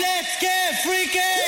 Let's get freaky!